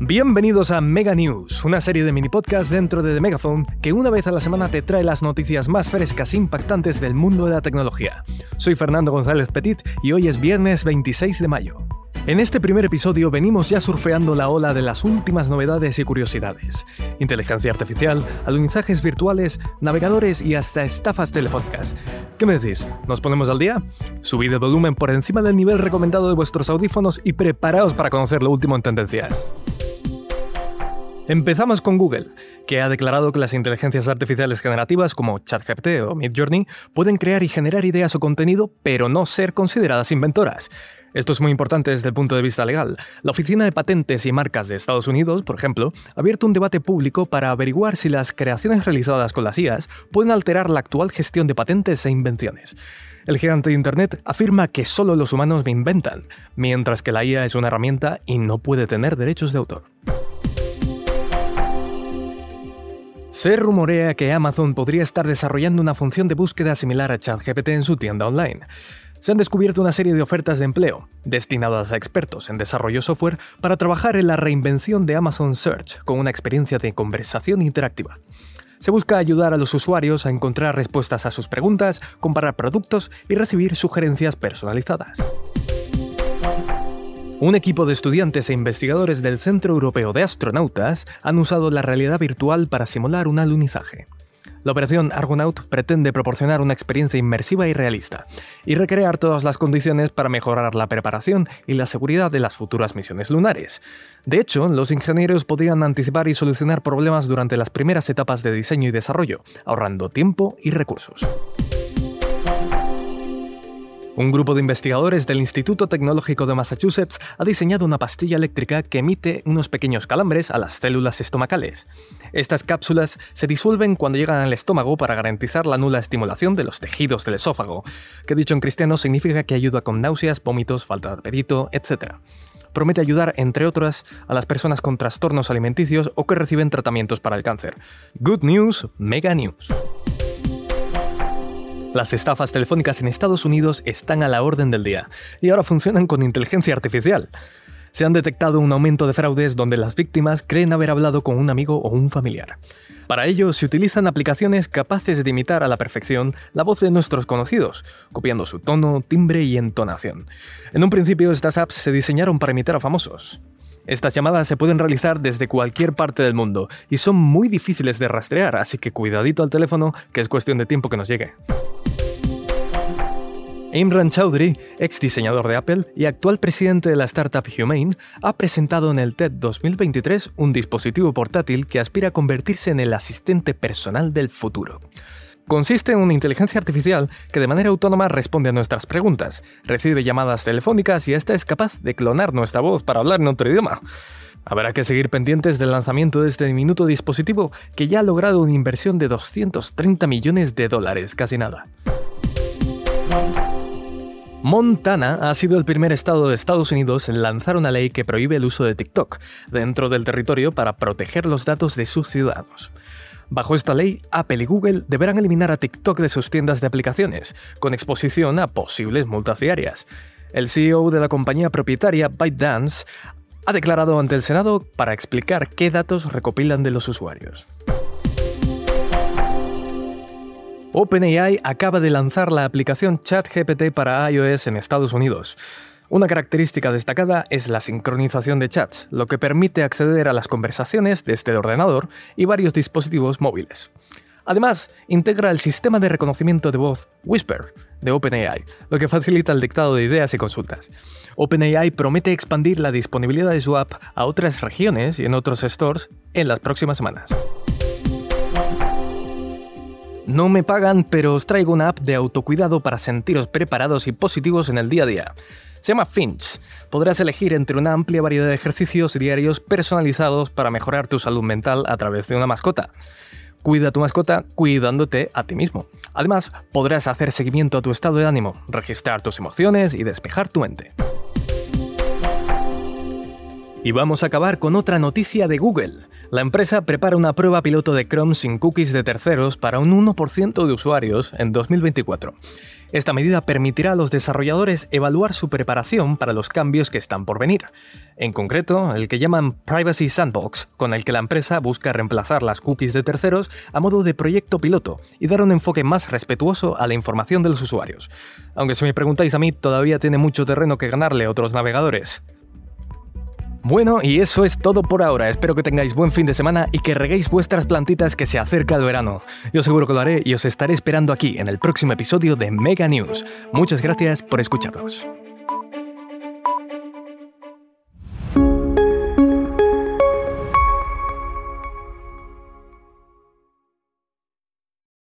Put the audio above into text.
Bienvenidos a Mega News, una serie de mini podcasts dentro de The Megaphone que una vez a la semana te trae las noticias más frescas e impactantes del mundo de la tecnología. Soy Fernando González Petit y hoy es viernes 26 de mayo. En este primer episodio venimos ya surfeando la ola de las últimas novedades y curiosidades. Inteligencia artificial, alunizajes virtuales, navegadores y hasta estafas telefónicas. ¿Qué me decís? ¿Nos ponemos al día? Subid el volumen por encima del nivel recomendado de vuestros audífonos y preparaos para conocer lo último en tendencias. Empezamos con Google, que ha declarado que las inteligencias artificiales generativas como ChatGPT o Midjourney pueden crear y generar ideas o contenido, pero no ser consideradas inventoras. Esto es muy importante desde el punto de vista legal. La Oficina de Patentes y Marcas de Estados Unidos, por ejemplo, ha abierto un debate público para averiguar si las creaciones realizadas con las IAS pueden alterar la actual gestión de patentes e invenciones. El gigante de Internet afirma que solo los humanos me inventan, mientras que la IA es una herramienta y no puede tener derechos de autor. Se rumorea que Amazon podría estar desarrollando una función de búsqueda similar a ChatGPT en su tienda online. Se han descubierto una serie de ofertas de empleo, destinadas a expertos en desarrollo software, para trabajar en la reinvención de Amazon Search con una experiencia de conversación interactiva. Se busca ayudar a los usuarios a encontrar respuestas a sus preguntas, comparar productos y recibir sugerencias personalizadas. Un equipo de estudiantes e investigadores del Centro Europeo de Astronautas han usado la realidad virtual para simular un alunizaje. La operación Argonaut pretende proporcionar una experiencia inmersiva y realista, y recrear todas las condiciones para mejorar la preparación y la seguridad de las futuras misiones lunares. De hecho, los ingenieros podrían anticipar y solucionar problemas durante las primeras etapas de diseño y desarrollo, ahorrando tiempo y recursos. Un grupo de investigadores del Instituto Tecnológico de Massachusetts ha diseñado una pastilla eléctrica que emite unos pequeños calambres a las células estomacales. Estas cápsulas se disuelven cuando llegan al estómago para garantizar la nula estimulación de los tejidos del esófago, que dicho en cristiano significa que ayuda con náuseas, vómitos, falta de apetito, etc promete ayudar, entre otras, a las personas con trastornos alimenticios o que reciben tratamientos para el cáncer. Good news, mega news. Las estafas telefónicas en Estados Unidos están a la orden del día y ahora funcionan con inteligencia artificial. Se han detectado un aumento de fraudes donde las víctimas creen haber hablado con un amigo o un familiar. Para ello se utilizan aplicaciones capaces de imitar a la perfección la voz de nuestros conocidos, copiando su tono, timbre y entonación. En un principio estas apps se diseñaron para imitar a famosos. Estas llamadas se pueden realizar desde cualquier parte del mundo y son muy difíciles de rastrear, así que cuidadito al teléfono, que es cuestión de tiempo que nos llegue. Imran Chaudhry, ex diseñador de Apple y actual presidente de la startup Humane, ha presentado en el TED 2023 un dispositivo portátil que aspira a convertirse en el asistente personal del futuro. Consiste en una inteligencia artificial que de manera autónoma responde a nuestras preguntas, recibe llamadas telefónicas y hasta es capaz de clonar nuestra voz para hablar en otro idioma. Habrá que seguir pendientes del lanzamiento de este diminuto dispositivo que ya ha logrado una inversión de 230 millones de dólares, casi nada. Montana ha sido el primer estado de Estados Unidos en lanzar una ley que prohíbe el uso de TikTok dentro del territorio para proteger los datos de sus ciudadanos. Bajo esta ley, Apple y Google deberán eliminar a TikTok de sus tiendas de aplicaciones, con exposición a posibles multas diarias. El CEO de la compañía propietaria ByteDance ha declarado ante el Senado para explicar qué datos recopilan de los usuarios. OpenAI acaba de lanzar la aplicación ChatGPT para iOS en Estados Unidos. Una característica destacada es la sincronización de chats, lo que permite acceder a las conversaciones desde el ordenador y varios dispositivos móviles. Además, integra el sistema de reconocimiento de voz Whisper de OpenAI, lo que facilita el dictado de ideas y consultas. OpenAI promete expandir la disponibilidad de su app a otras regiones y en otros stores en las próximas semanas. No me pagan, pero os traigo una app de autocuidado para sentiros preparados y positivos en el día a día. Se llama Finch. Podrás elegir entre una amplia variedad de ejercicios diarios personalizados para mejorar tu salud mental a través de una mascota. Cuida a tu mascota cuidándote a ti mismo. Además, podrás hacer seguimiento a tu estado de ánimo, registrar tus emociones y despejar tu mente. Y vamos a acabar con otra noticia de Google. La empresa prepara una prueba piloto de Chrome sin cookies de terceros para un 1% de usuarios en 2024. Esta medida permitirá a los desarrolladores evaluar su preparación para los cambios que están por venir. En concreto, el que llaman Privacy Sandbox, con el que la empresa busca reemplazar las cookies de terceros a modo de proyecto piloto y dar un enfoque más respetuoso a la información de los usuarios. Aunque si me preguntáis a mí, todavía tiene mucho terreno que ganarle otros navegadores. Bueno, y eso es todo por ahora. Espero que tengáis buen fin de semana y que reguéis vuestras plantitas que se acerca el verano. Yo seguro que lo haré y os estaré esperando aquí en el próximo episodio de Mega News. Muchas gracias por escucharnos.